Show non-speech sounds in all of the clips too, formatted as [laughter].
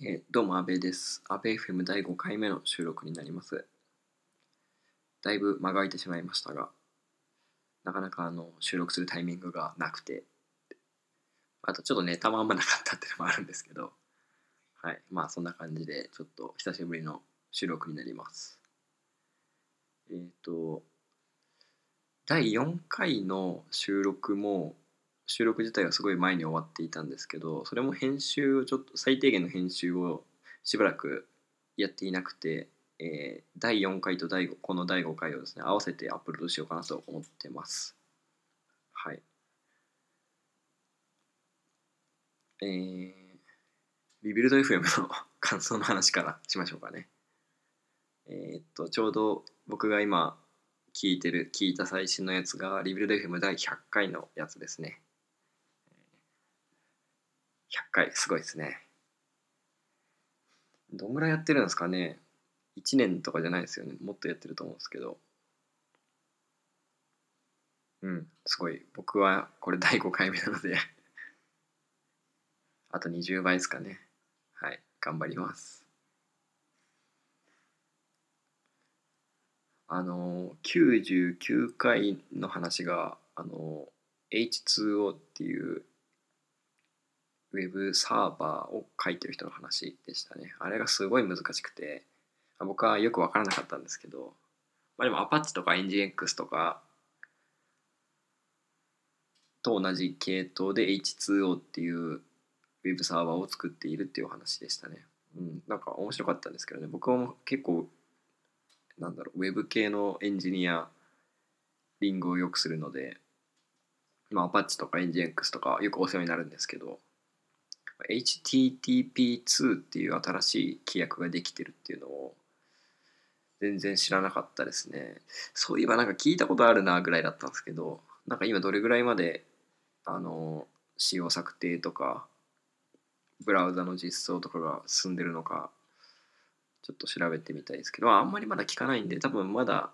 えどうも、安倍です。安倍 FM 第5回目の収録になります。だいぶ間が空いてしまいましたが、なかなかあの収録するタイミングがなくて、あとちょっとネタもあんまなかったっていうのもあるんですけど、はい、まあそんな感じで、ちょっと久しぶりの収録になります。えっ、と、第4回の収録も、収録自体はすごい前に終わっていたんですけどそれも編集をちょっと最低限の編集をしばらくやっていなくて、えー第4回と第5この第5回をですね合わせてアップロードしようかなと思ってます。はい。えー、ビビルド FM の感想の話からしましょうかね。えーっとちょうど僕が今聞いてる聞いた最新のやつがリビルド FM 第100回のやつですね。回すごいですね。どんぐらいやってるんですかね。1年とかじゃないですよね。もっとやってると思うんですけど。うんすごい。僕はこれ第5回目なので。[laughs] あと20倍ですかね。はい頑張ります。あの99回の話があの H2O っていうウェブサーバーを書いてる人の話でしたね。あれがすごい難しくて、僕はよく分からなかったんですけど、まあ、でも Apache とか NGX とかと同じ系統で H2O っていうウェブサーバーを作っているっていう話でしたね。うん、なんか面白かったんですけどね、僕も結構、なんだろう、ウェブ系のエンジニアリングをよくするので、まあ、Apache とか NGX とかよくお世話になるんですけど、HTTP2 っていう新しい規約ができてるっていうのを全然知らなかったですね。そういえばなんか聞いたことあるなぐらいだったんですけど、なんか今どれぐらいまであの仕様策定とかブラウザの実装とかが進んでるのかちょっと調べてみたいですけど、あんまりまだ聞かないんで多分まだ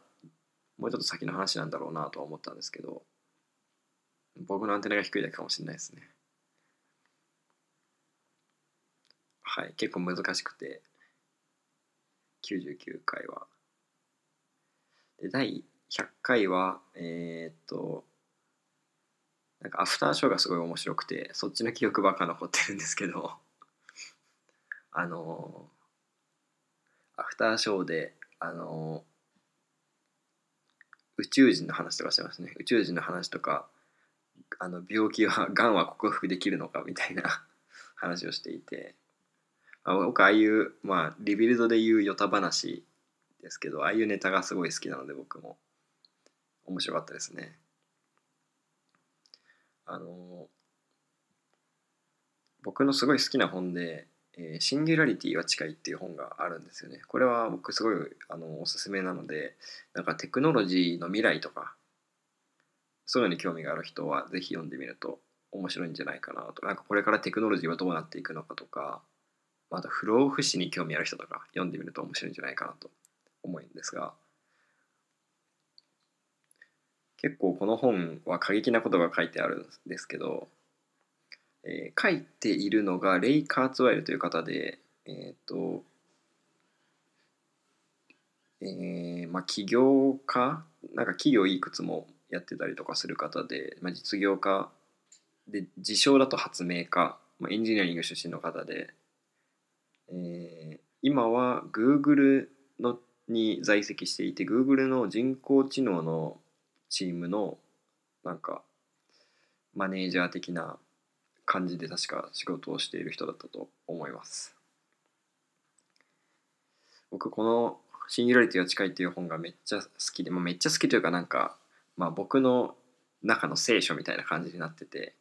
もうちょっと先の話なんだろうなとは思ったんですけど、僕のアンテナが低いだけかもしれないですね。はい、結構難しくて、99回は。で、第100回は、えーっと、なんかアフターショーがすごい面白くて、そっちの記憶ばっか残ってるんですけど、[laughs] あのアフターショーで、あの宇宙人の話とかしてますね。宇宙人の話とか、あの病気は、がんは克服できるのかみたいな [laughs] 話をしていて、あ僕ああいう、まあ、リビルドでいうヨタ話ですけどああいうネタがすごい好きなので僕も。面白かったですね。あの僕のすごい好きな本で「えーシンギュラリティは近い」っていう本があるんですよね。これは僕すごいあのおすすめなのでなんかテクノロジーの未来とかそういうのに興味がある人はぜひ読んでみると面白いんじゃないかなと。なんかこれからテクノロジーはどうなっていくのかとかあと不老不死に興味ある人とか読んでみると面白いんじゃないかなと思うんですが結構この本は過激なことが書いてあるんですけど、えー書いているのがレイ・カーツワイルという方でえっ、とえーまあ起業家なんか企業いくつもやってたりとかする方で、まあ、実業家で自称だと発明家、まあ、エンジニアリング出身の方でえー今は Google のに在籍していて Google の人工知能のチームのなんかマネージャー的な感じで確か仕事をしている人だったと思います。僕この「シンギュラリティは近い」っていう本がめっちゃ好きで、まあ、めっちゃ好きというかなんか、まあ、僕の中の聖書みたいな感じになってて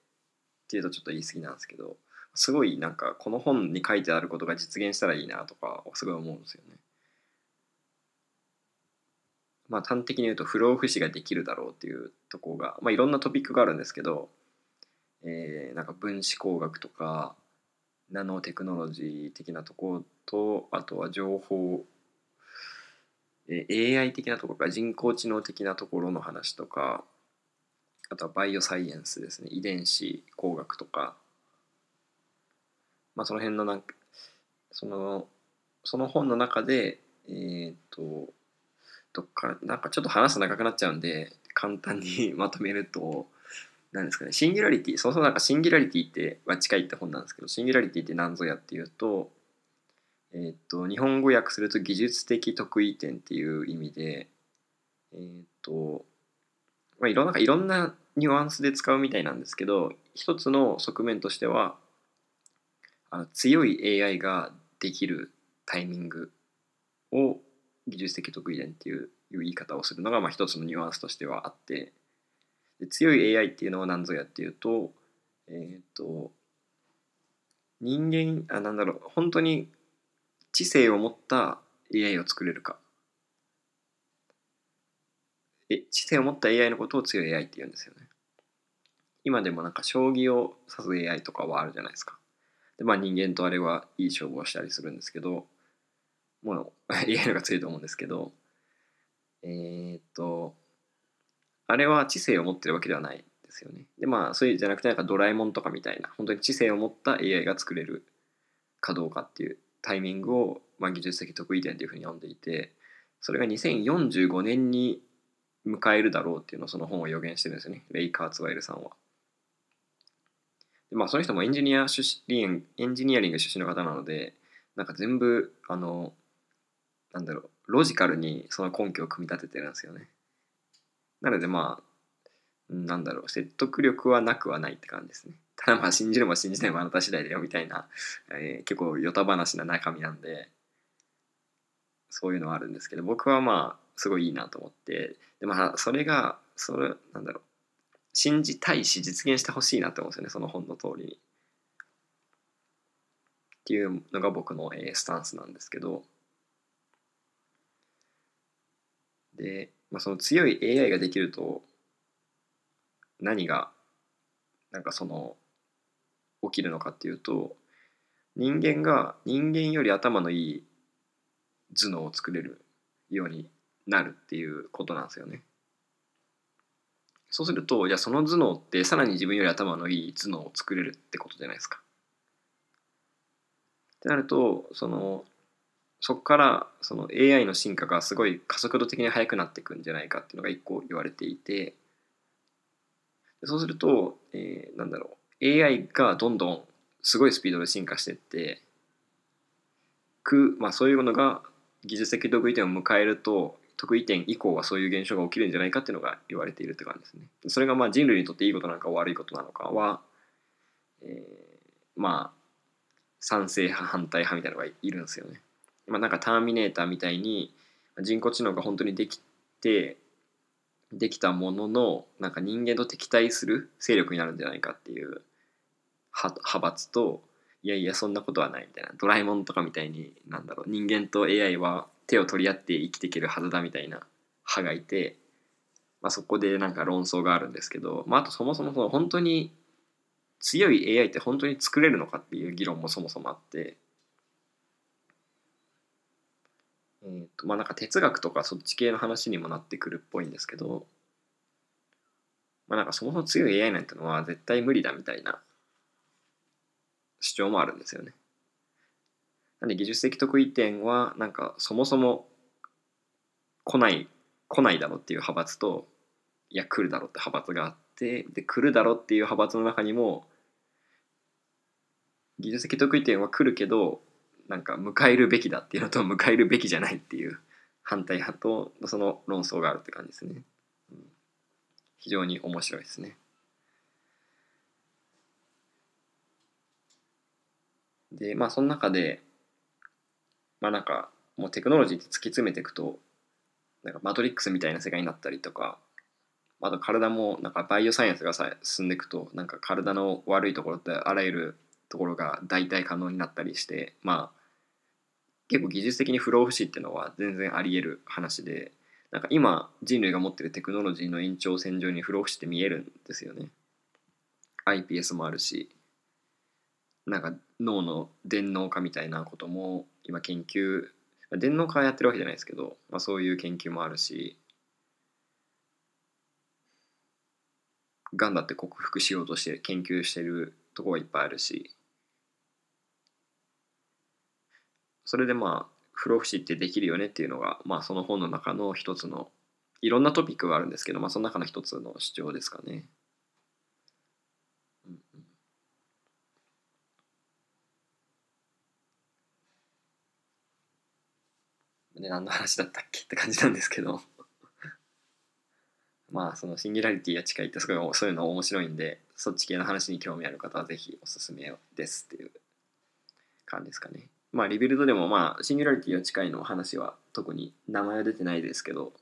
っていうとちょっと言い過ぎなんですけどすごいなんかこの本に書いてあることが実現したらいいなとかすごい思うんですよね。まあ端的に言うと不老不死ができるだろうっていうところが、まあ、いろんなトピックがあるんですけど、えーなんか分子工学とかナノテクノロジー的なとことあとは情報、えー AI 的なところか人工知能的なところの話とかあとはバイオサイエンスですね遺伝子工学とかまあ、その辺のなんかそのその本の中でえーっとどっからなんかちょっと話すと長くなっちゃうんで簡単にまとめると何ですかねシンギュラリティそもそもなんかシンギュラリティっては近いって本なんですけどシンギュラリティって何ぞやっていうとえーっと日本語訳すると技術的得意点っていう意味でえーっとまあいろんないろんなニュアンスで使うみたいなんですけど一つの側面としてはあの強い AI ができるタイミングを技術的得意点っていう言い方をするのがまあ一つのニュアンスとしてはあってで強い AI っていうのは何ぞやっていうとえっ、と人間あなんだろう本当に知性を持った AI を作れるか。え知性を持った AI のことを強い AI って言うんですよね。今でもなんか将棋を指す AI とかはあるじゃないですか。でまあ人間とあれはいい勝負をしたりするんですけどもう [laughs] AI のが強いと思うんですけどえーっとあれは知性を持ってるわけではないですよねでまあそういうじゃなくてなんかドラえもんとかみたいな本当に知性を持った AI が作れるかどうかっていうタイミングを、まあ、技術的得意点というふうに呼んでいてそれが2045年に迎えるだろうっていうのをその本を予言してるんですよねレイ・カーツワイルさんは。まあその人もエンジニア出身エンジニアリング出身の方なのでなんか全部あのなんだろうロジカルにその根拠を組み立ててるんですよね。なのでまあなんだろう説得力はなくはないって感じですね。ただまあ信じるも信じないもあなた次第だよみたいな、えー結構ヨタ話な中身なんでそういうのはあるんですけど僕はまあすごいいいなと思ってでまあそれがそれなんだろう信じたいし実現してほしいなと思うんですよねその本の通りに。っていうのが僕の、えースタンスなんですけどで、まあ、その強い AI ができると何がなんかその起きるのかっていうと人間が人間より頭のいい頭脳を作れるようになるっていうことなんですよね。そうするとじゃあその頭脳ってさらに自分より頭のいい頭脳を作れるってことじゃないですか。ってなるとそのそこからその AI の進化がすごい加速度的に速くなっていくんじゃないかっていうのが一個言われていてそうすると、えーなんだろう AI がどんどんすごいスピードで進化していってく、まあ、そういうものが技術的得意点を迎えると得意点以降はそういう現象が起きるんじゃないかっていうのが言われているって感じですね。それがまあ人類にとっていいことなのか悪いことなのかは、えーまあ賛成派反対派みたいなのがいるんですよね。まあ、なんかターミネーターみたいに人工知能が本当にできてできたもののなんか人間と敵対する勢力になるんじゃないかっていう派派閥といやいやそんなことはないみたいなドラえもんとかみたいになんだろう人間と AI は手を取り合って生きていけるはずだみたいな派がいて、まあ、そこでなんか論争があるんですけど、まあ、あとそもそもその本当に強い AI って本当に作れるのかっていう議論もそもそもあって。えーとまあなんか哲学とかそっち系の話にもなってくるっぽいんですけどまあなんかそもそも強い AI なんてのは絶対無理だみたいな主張もあるんですよね。なんで技術的得意点はなんかそもそも来ない来ないだろっていう派閥といや来るだろうって派閥があってで来るだろうっていう派閥の中にも技術的得意点は来るけどなんか迎えるべきだっていうのと迎えるべきじゃないっていう反対派とその論争があるって感じですね。非常に面白いですね。でまあその中でまあなんかもうテクノロジーって突き詰めていくとなんかマトリックスみたいな世界になったりとかあと体もなんかバイオサイエンスがさ進んでいくとなんか体の悪いところってあらゆるところが代替可能になったりしてまあ結構技術的に不老不死っていうのは全然あり得る話でなんか今人類が持ってるテクノロジーの延長線上に不老不死って見えるんですよね。iPS もあるしなんか脳の電脳化みたいなことも今研究あ電脳化はやってるわけじゃないですけど、まあ、そういう研究もあるしがんだって克服しようとして研究してるとこはいっぱいあるしそれでまあ不老不死ってできるよねっていうのが、まあ、その本の中の一つのいろんなトピックがあるんですけど、まあ、その中の一つの主張ですかね。うんうん、で何の話だったっけって感じなんですけど [laughs] まあそのシンギュラリティや近いってすごいそういうの面白いんでそっち系の話に興味ある方はぜひおすすめですっていう感じですかね。まあリビルドでもまあシンギュラリティや近いの話は特に名前は出てないですけど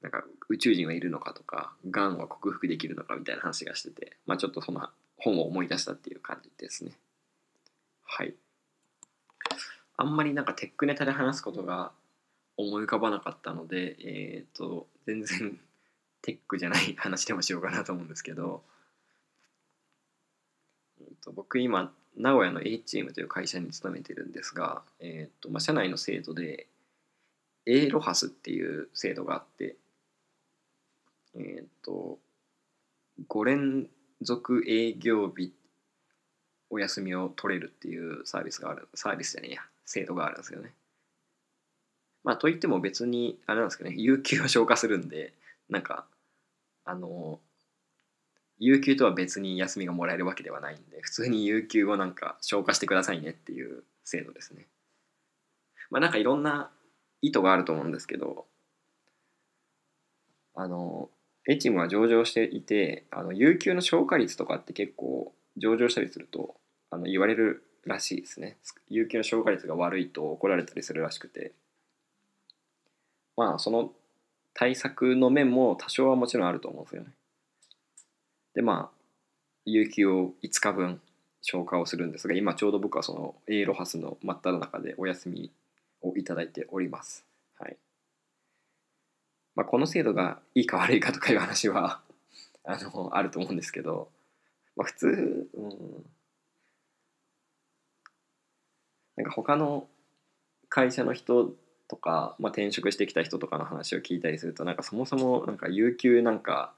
なんか宇宙人はいるのかとかがんは克服できるのかみたいな話がしててまあちょっとその本を思い出したっていう感じですね。はい。あんまりなんかテックネタで話すことが思い浮かばなかったので、えっ、ー、と、全然テックじゃない話でもしようかなと思うんですけど、えー、と僕今名古屋の A チームという会社に勤めてるんですが、えーとまあ、社内の制度で A ロハスっていう制度があってえっ、ー、と5連続営業日お休みを取れるっていうサービスがあるサービスじゃねえや。制度があるんですよね。まあといっても別にあれなんですけどね。有給を消化するんでなんかあの有給とは別に休みがもらえるわけではないんで普通に有給をなんか消化してくださいねっていう制度ですね。まあなんかいろんな意図があると思うんですけどあの A チームは上場していてあの有給の消化率とかって結構上場したりするとあの言われるらしいですね有給の消化率が悪いと怒られたりするらしくてまあその対策の面も多少はもちろんあると思うんですよね。でまあ有給を5日分消化をするんですが今ちょうど僕はその A ロハスの真っ只中でお休みをいただいております。はいまあ、この制度がいいか悪いかとかいう話はあのあると思うんですけど、まあ、普通、うん、なんか他の会社の人とか、まあ、転職してきた人とかの話を聞いたりするとなんかそもそもなんか有給なんか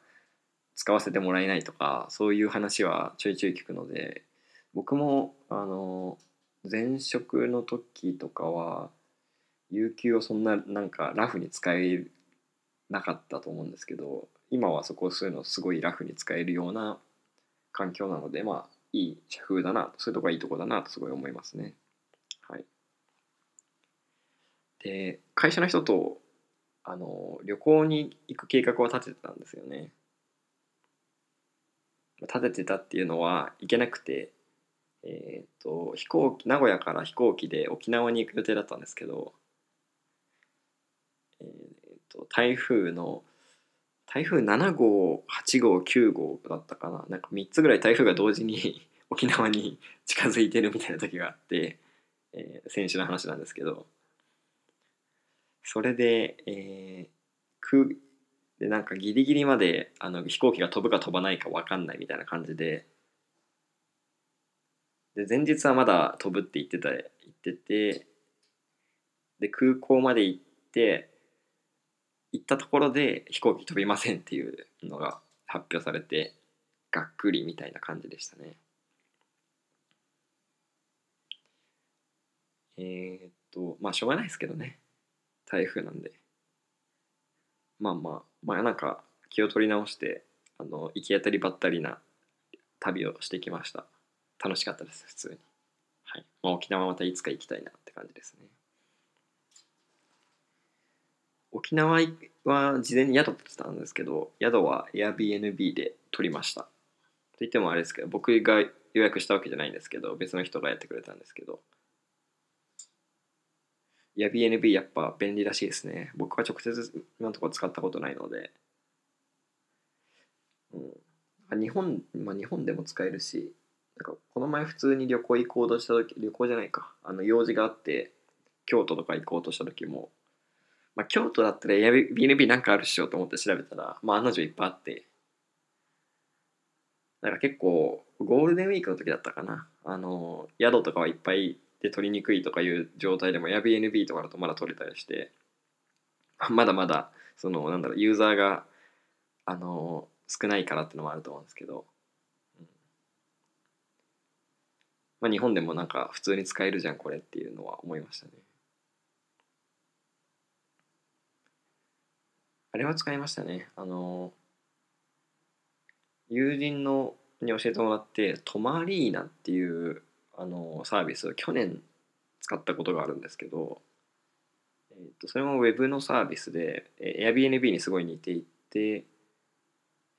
使わせてもらえないとかそういう話はちょいちょい聞くので僕もあの前職の時とかは有給をそんななんかラフに使えなかったと思うんですけど今はそこをそういうのすごいラフに使えるような環境なのでまあいい社風だなそういうとこがいいとこだなとすごい思いますね。はい。で会社の人とあの旅行に行く計画を立ててたんですよね。立ててたっていうのは行けなくてえっ、ー、と飛行機名古屋から飛行機で沖縄に行く予定だったんですけどえっ、ー、と台風の台風7号8号9号だったかな。なんか3つぐらい台風が同時に [laughs] 沖縄に近づいてるみたいな時があって、えー、先週の話なんですけどそれで、えー、でなんかギリギリまであの飛行機が飛ぶか飛ばないか分かんないみたいな感じでで前日はまだ飛ぶって言ってた言っててで空港まで行って行ったところで飛行機飛びませんっていうのが発表されてがっくりみたいな感じでしたね。えー、っとまあしょうがないですけどね。台風なんで。まあまあまあなんか気を取り直してあの行き当たりばったりな旅をしてきました。楽しかったです普通に。はい、まあ、沖縄またいつか行きたいなって感じですね。沖縄は事前に宿取ってたんですけど宿は Airbnb で取りました。と言ってもあれですけど僕が予約したわけじゃないんですけど別の人がやってくれたんですけど Airbnb やっぱ便利らしいですね。僕は直接今のところ使ったことないので。うん、日本、まあ日本でも使えるし、なんかこの前普通に旅行行こうとした時、旅行じゃないか。あの用事があって、京都とか行こうとした時も、まあ京都だったら BNB なんかあるっしょと思って調べたら、まあ案の定いっぱいあって、なんか結構ゴールデンウィークの時だったかな。あの、宿とかはいっぱいで取りにくいとかいう状態でも Airbnb とかだとまだ取れたりしてまだまだそのなんだろうユーザーがあの少ないからっていうのもあると思うんですけど、まあ、日本でもなんか普通に使えるじゃんこれっていうのは思いましたね。あれは使いましたね。あの友人のに教えてもらってトマリーナっていうあのサービスを去年使ったことがあるんですけど、えー、とそれもウェブのサービスで、えー、Airbnb にすごい似ていて、え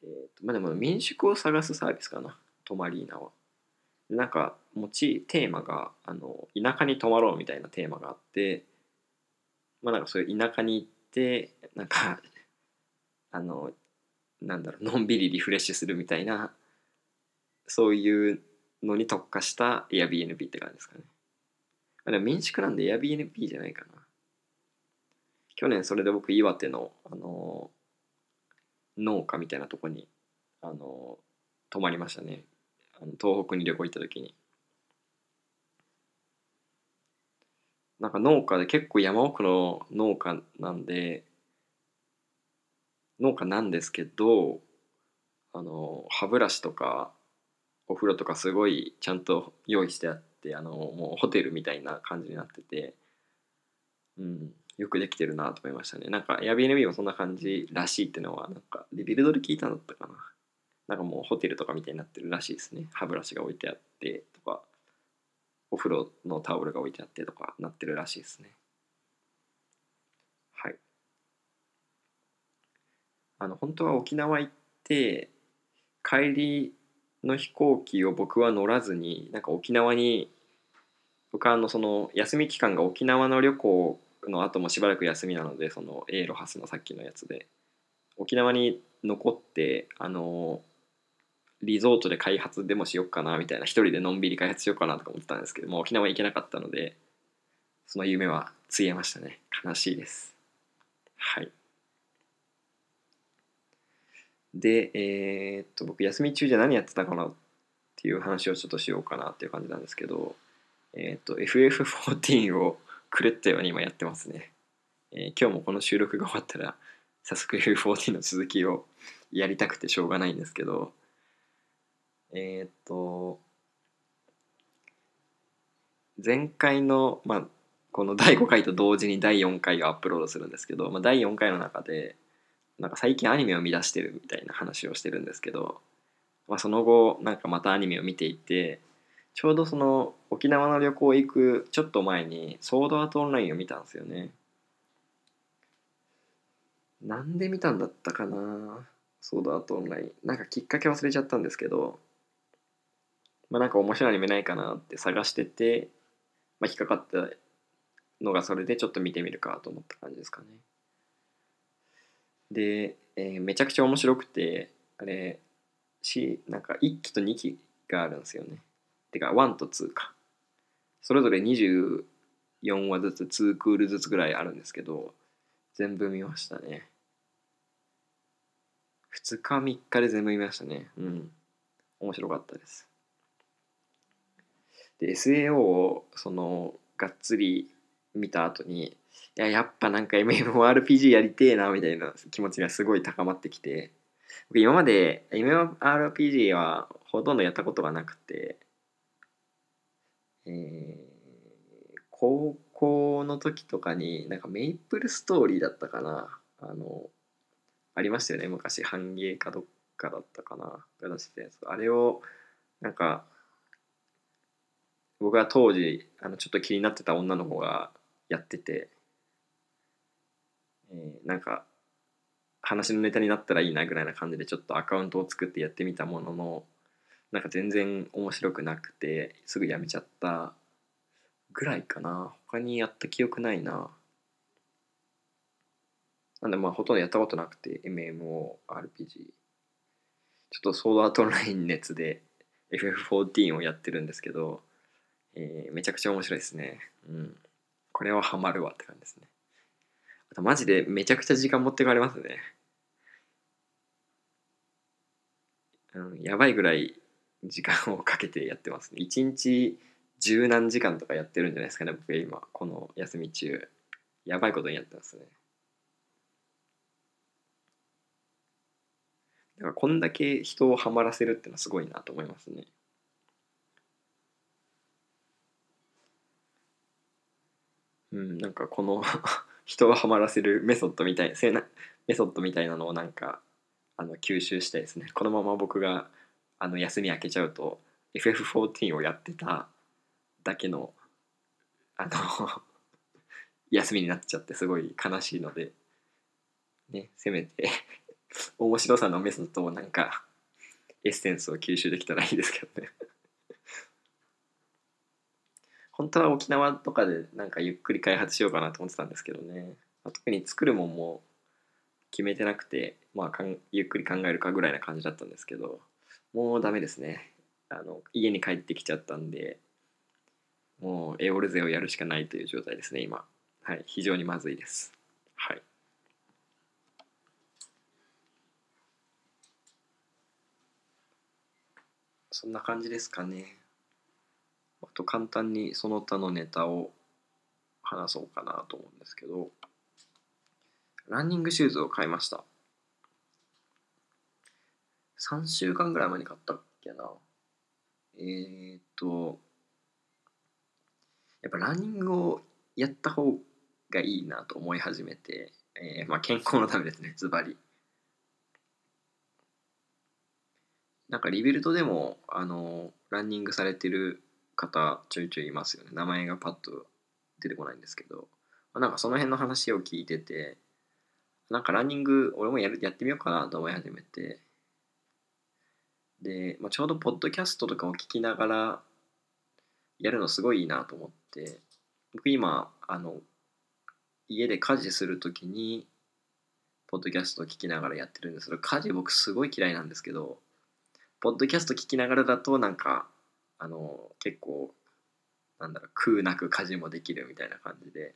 ーとまあ、でも民宿を探すサービスかなトマリーナは。なんか持ちテーマがあの田舎に泊まろうみたいなテーマがあってまあなんかそういう田舎に行ってなんかあのなんだろうのんびりリフレッシュするみたいなそういうのに特化した Airbnb って感じですかね。あでも民宿なんで Airbnb じゃないかな。去年それで僕岩手の、あの農家みたいなとこに、あの泊まりましたね。あの東北に旅行行った時に。なんか農家で結構山奥の農家なんで農家なんですけどあの歯ブラシとかお風呂とかすごいちゃんと用意してあってあのもうホテルみたいな感じになってて、うん、よくできてるなと思いましたね。なんか Airbnb もそんな感じらしいってのはなんかリビルドで聞いたんだったかな。なんかもうホテルとかみたいになってるらしいですね。歯ブラシが置いてあってとかお風呂のタオルが置いてあってとかなってるらしいですね。はい。あの本当は沖縄行って帰りの飛行機を僕は乗らずになんか沖縄に僕はあのその休み期間が沖縄の旅行の後もしばらく休みなのでそのエーロハスのさっきのやつで。沖縄に残ってあのリゾートで開発でもしよっかなみたいな一人でのんびり開発しようかなとか思ってたんですけども沖縄行けなかったのでその夢はついえましたね。悲しいです。はい。で、えー、っと、僕、休み中じゃ何やってたかなっていう話をちょっとしようかなっていう感じなんですけど、えー、っと、FF14 を狂ったように今やってますね。えー、今日もこの収録が終わったら、早速 FF14 の続きをやりたくてしょうがないんですけど、えー、っと、前回の、まあ、この第5回と同時に第4回をアップロードするんですけど、まあ、第4回の中で、なんか最近アニメを見出してるみたいな話をしてるんですけど、まあ、その後なんかまたアニメを見ていてちょうどその沖縄の旅行行くちょっと前にソードアートオンラインを見たんですよね。なんで見たんだったかな？ソードアートオンライン。なんかきっかけ忘れちゃったんですけどまあなんか面白いアニメないかなって探してて、まあ、引っかかったのがそれでちょっと見てみるかと思った感じですかね。で、えー、めちゃくちゃ面白くてあれしなんか1期と2期があるんですよね。てか1と2か。それぞれ24話ずつ2クールずつぐらいあるんですけど全部見ましたね。2日3日で全部見ましたね。うん。面白かったです。で SAO をそのがっつり見た後にいややっぱなんか MMORPG やりてえなみたいな気持ちがすごい高まってきて。僕今まで MMORPG はほとんどやったことがなくて、えー、高校の時とかになんかメイプルストーリーだったかな。あのありましたよね。昔半芸かどっかだったかな。が出してやつ。あれをなんか僕は当時あのちょっと気になってた女の子がやってて。えー、なんか話のネタになったらいいなぐらいな感じでちょっとアカウントを作ってやってみたもののなんか全然面白くなくてすぐやめちゃったぐらいかな。他にやった記憶ないな。なんでまあほとんどやったことなくて MMORPG ちょっとソードアートオンライン熱で FF14 をやってるんですけど、えー、めちゃくちゃ面白いですね。うん。これはハマるわって感じですね。マジでめちゃくちゃ時間持ってかれますね。うんやばいぐらい時間をかけてやってますね。一日十何時間とかやってるんじゃないですかね、僕今、この休み中。やばいことにやってますね。だからこんだけ人をハマらせるってのはすごいなと思いますね。うん、なんかこの人をハマらせるメソッドみたいせなメソッドみたいなのをなんかあの吸収したいですね。このまま僕があの休み明けちゃうと FF14 をやってただけのあの [laughs] 休みになっちゃってすごい悲しいのでねせめて [laughs] 面白さのメソッドをなんかエッセンスを吸収できたらいいですけどね。本当は沖縄とかでなんかゆっくり開発しようかなと思ってたんですけどね、まあ特に作るもんも決めてなくて、まあ、かんゆっくり考えるかぐらいな感じだったんですけどもうダメですね。あの家に帰ってきちゃったんでもうエオルゼをやるしかないという状態ですね今。はい非常にまずいです。はい。そんな感じですかね。あと簡単にその他のネタを話そうかなと思うんですけどランニングシューズを買いました。3週間ぐらい前に買ったっけな。えー、っとやっぱランニングをやった方がいいなと思い始めて、えーまあ、健康のためですねズバリ。なんかリビルドでもあのランニングされてる方ちょいちょいいますよね。名前がパッと出てこないんですけど、まなんかその辺の話を聞いててなんかランニング俺もやるやってみようかなと思い始めて。で、まあ、ちょうどポッドキャストとかを聞きながらやるのすごいいいなと思って。僕今あの家で家事する時にポッドキャストを聞きながらやってるんですけど家事僕すごい嫌いなんですけどポッドキャスト聞きながらだとなんかあの結構なんだろう空なく家事もできるみたいな感じで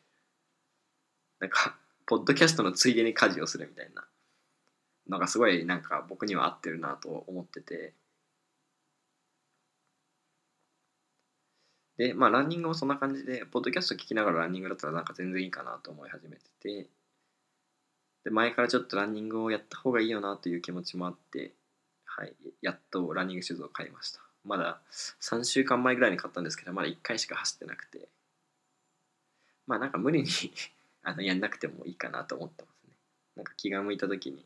なんかポッドキャストのついでに家事をするみたいなのがすごいなんか僕には合ってるなと思ってて。でまあランニングもそんな感じでポッドキャスト聞きながらランニングだったらなんか全然いいかなと思い始めてて。で前からちょっとランニングをやった方がいいよなという気持ちもあってはいやっとランニングシューズを買いました。まだ3週間前ぐらいに買ったんですけどまだ1回しか走ってなくて。まあなんか無理に [laughs] あのやんなくてもいいかなと思ってますね。なんか気が向いた時に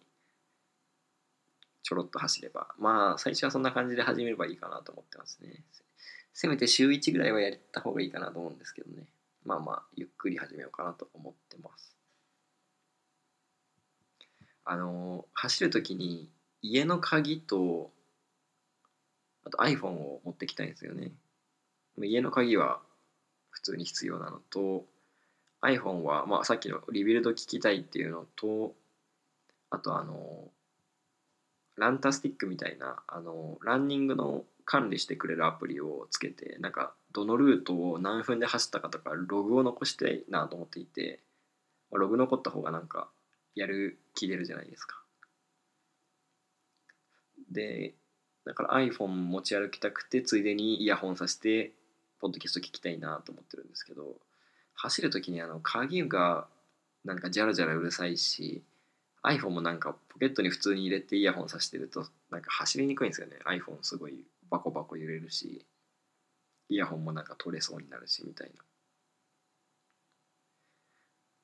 ちょろっと走れば。まあ最初はそんな感じで始めればいいかなと思ってますね。せめて週1ぐらいはやった方がいいかなと思うんですけどね。まあまあゆっくり始めようかなと思ってます。あの走る時に家の鍵とあと iPhone を持ってきたいんですよね。家の鍵は普通に必要なのと iPhone は、まあ、さっきのリビルド聞きたいっていうのとあとあのランタスティックみたいなあのランニングの管理してくれるアプリをつけてなんかどのルートを何分で走ったかとかログを残したいなと思っていてログ残った方がなんかやる気出るじゃないですか。でだから iPhone 持ち歩きたくてついでにイヤホンさせてポッドキャスト聞きたいなと思ってるんですけど走る時にあの鍵がなんかジャラジャラうるさいし iPhone もなんかポケットに普通に入れてイヤホンさしてるとなんか走りにくいんですよね。iPhone すごいバコバコ揺れるしイヤホンもなんか取れそうになるしみたいな。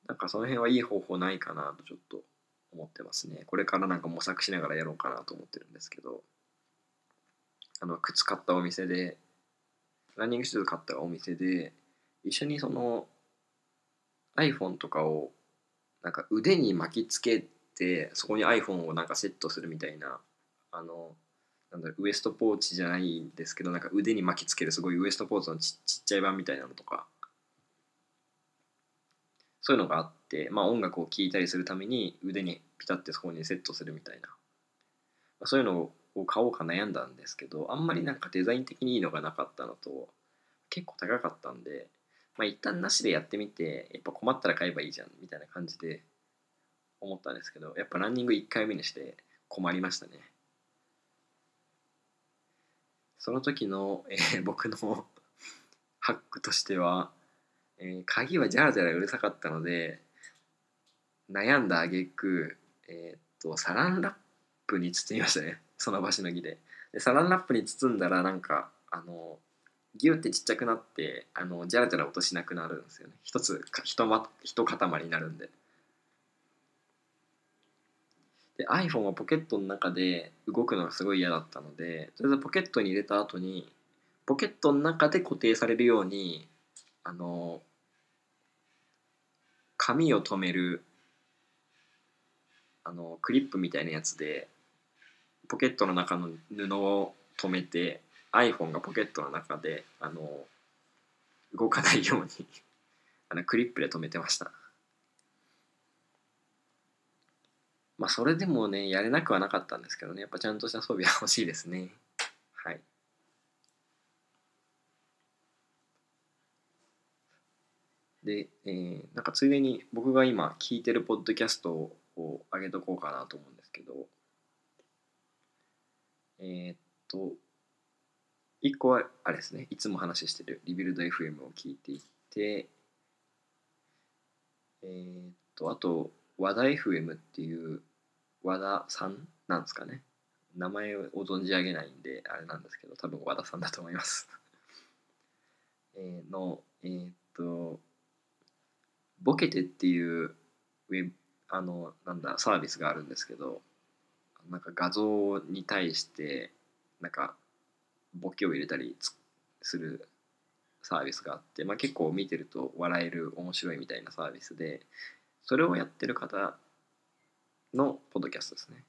なんかその辺はいい方法ないかなとちょっと思ってますね。これからなんか模索しながらやろうかなと思ってるんですけど。あの靴買ったお店でランニングシューズ買ったお店で一緒にその iPhone とかをなんか腕に巻きつけてそこに iPhone をなんかセットするみたいなあのなんだろうウエストポーチじゃないんですけどなんか腕に巻きつけるすごいウエストポーチのちちっちゃい版みたいなのとかそういうのがあって、まあ、音楽を聴いたりするために腕にピタッてそこにセットするみたいな、まあ、そういうのをを買おうか悩んだんですけどあんまりなんかデザイン的にいいのがなかったのと結構高かったんで、まあ、一旦なしでやってみてやっぱ困ったら買えばいいじゃんみたいな感じで思ったんですけどやっぱランニング1回目にして困りましたね。その時の、えー僕の [laughs] ハックとしては、えー鍵はジャラジャラうるさかったので悩んだあげく、えーっとサランラップに包みましたね。その場しのぎで。でサランラップに包んだらなんかあのギュってちっちゃくなってあのジャラジャラ音しなくなるんですよね。一つかひとまひと塊になるんで。で iPhone はポケットの中で動くのがすごい嫌だったのでとりあえずポケットに入れた後にポケットの中で固定されるようにあの紙を留めるあのクリップみたいなやつでポケットの中の布を留めて iPhone がポケットの中であの動かないように [laughs] あのクリップで留めてました。まあそれでもねやれなくはなかったんですけどね。やっぱちゃんとした装備は欲しいですね。はい。で、えー、なんかついでに僕が今聞いてるポッドキャストを上げとこうかなと思うんですけど。えー、っと一個はあれですね。いつも話してるリビルド FM を聞いていてえー、っとあと和田 FM っていう和田さんなんですかね。名前を存じ上げないんであれなんですけど多分和田さんだと思います。え [laughs] のえー、っとボケてっていうウェブあのなんだサービスがあるんですけどなんか画像に対してなんかボケを入れたりするサービスがあって、まあ、結構見てると笑える面白いみたいなサービスでそれをやってる方のポッドキャストですね。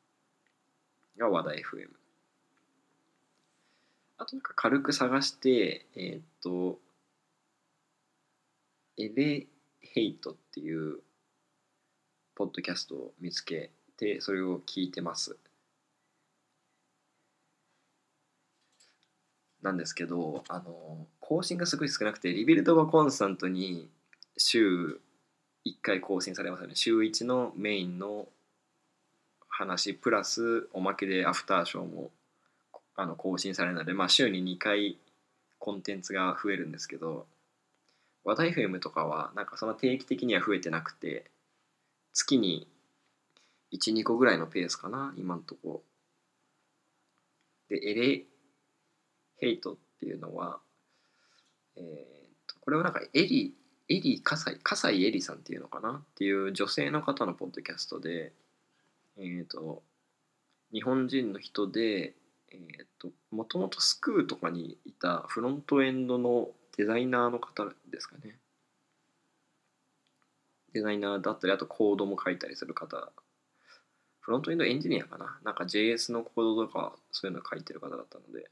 が話題 FM あとなんか軽く探してえっ、とエレヘイトっていうポッドキャストを見つけてそれを聞いてます。なんですけどあの更新がすごい少なくてリビルドはコンスタントに週1回更新されますよね。週1のメインの話プラスおまけでアフターショーもあの更新されるので、まあ、週に2回コンテンツが増えるんですけど話題 FM とかはなんかその定期的には増えてなくて月に12個ぐらいのペースかな今んとこ。でエレヘイトっていうのはえー、とこれはなんかエリエリ葛西葛西エリさんっていうのかなっていう女性の方のポッドキャストでえっ、ー、と日本人の人でえ、ー、ともともとスクーとかにいたフロントエンドのデザイナーの方ですかね。デザイナーだったり、あとコードも書いたりする方、フロントエンドエンジニアかな。なんか JS のコードとかそういうの書いてる方だったので、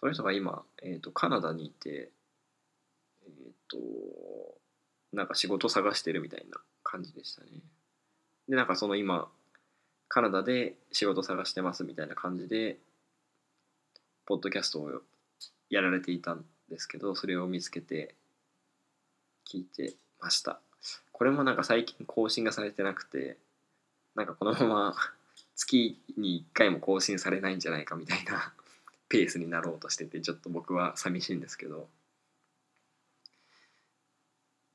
その人が今、えっ、ー、と、カナダにいて、えっ、ー、と、なんか仕事探してるみたいな感じでしたね。で、なんかその今、カナダで仕事探してますみたいな感じで、ポッドキャストをやられていたんですけど、それを見つけて、聞いてました。これもなんか最近更新がされてなくてなんかこのまま月に1回も更新されないんじゃないかみたいな [laughs] ペースになろうとしててちょっと僕は寂しいんですけど。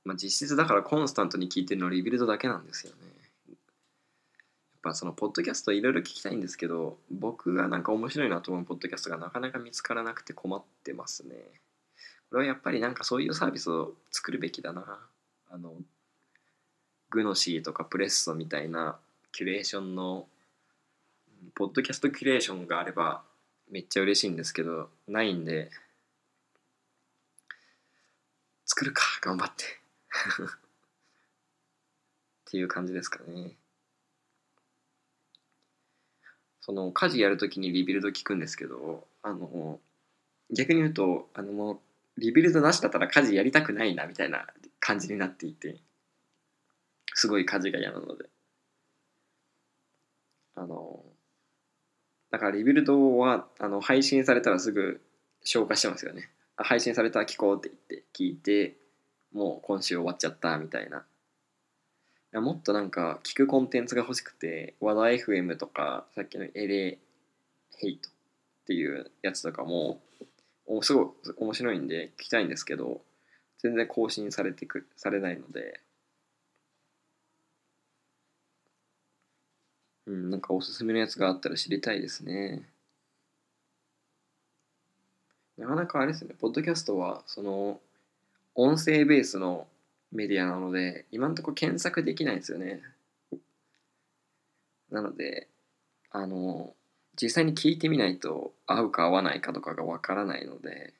まあ実質だからコンスタントに聞いてるのリビルドだけなんですよね。やっぱそのポッドキャストいろいろ聞きたいんですけど僕がなんか面白いなと思うポッドキャストがなかなか見つからなくて困ってますね。これはやっぱりなんかそういうサービスを作るべきだな。あの、グノシーとかプレッソみたいなキュレーションの、ポッドキャストキュレーションがあればめっちゃ嬉しいんですけど、ないんで、作るか、頑張って。[laughs] っていう感じですかね。その家事やるときにリビルド聞くんですけど、あの、逆に言うと、あのもうRebuild なしだったら家事やりたくないなみたいな感じになっていてすごい家事が嫌なのであのだから Rebuild はあの配信されたらすぐ消化してますよね。配信されたら聞こうって言って聞いてもう今週終わっちゃったみたいな。もっとなんか聞くコンテンツが欲しくて和田 FM とかさっきのエレヘイトっていうやつとかもすごい面白いんで聞きたいんですけど全然更新されてくされないので。うんなんかおすすめのやつがあったら知りたいですねなかなかあれですね、ポッドキャストは、その、音声ベースのメディアなので、今のとこ検索できないですよね。なので、あの、実際に聞いてみないと合うか合わないかとかがわからないので、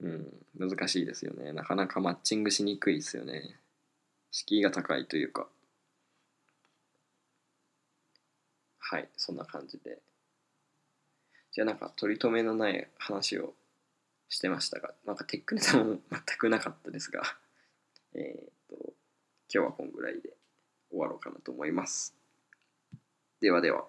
うん、難しいですよね。なかなかマッチングしにくいですよね。敷居が高いというか。はい、そんな感じで。じゃあなんか取り留めのない話をしてましたが、なんかテックネタも全くなかったですが、[laughs] えっと、今日はこんぐらいで終わろうかなと思います。ではでは。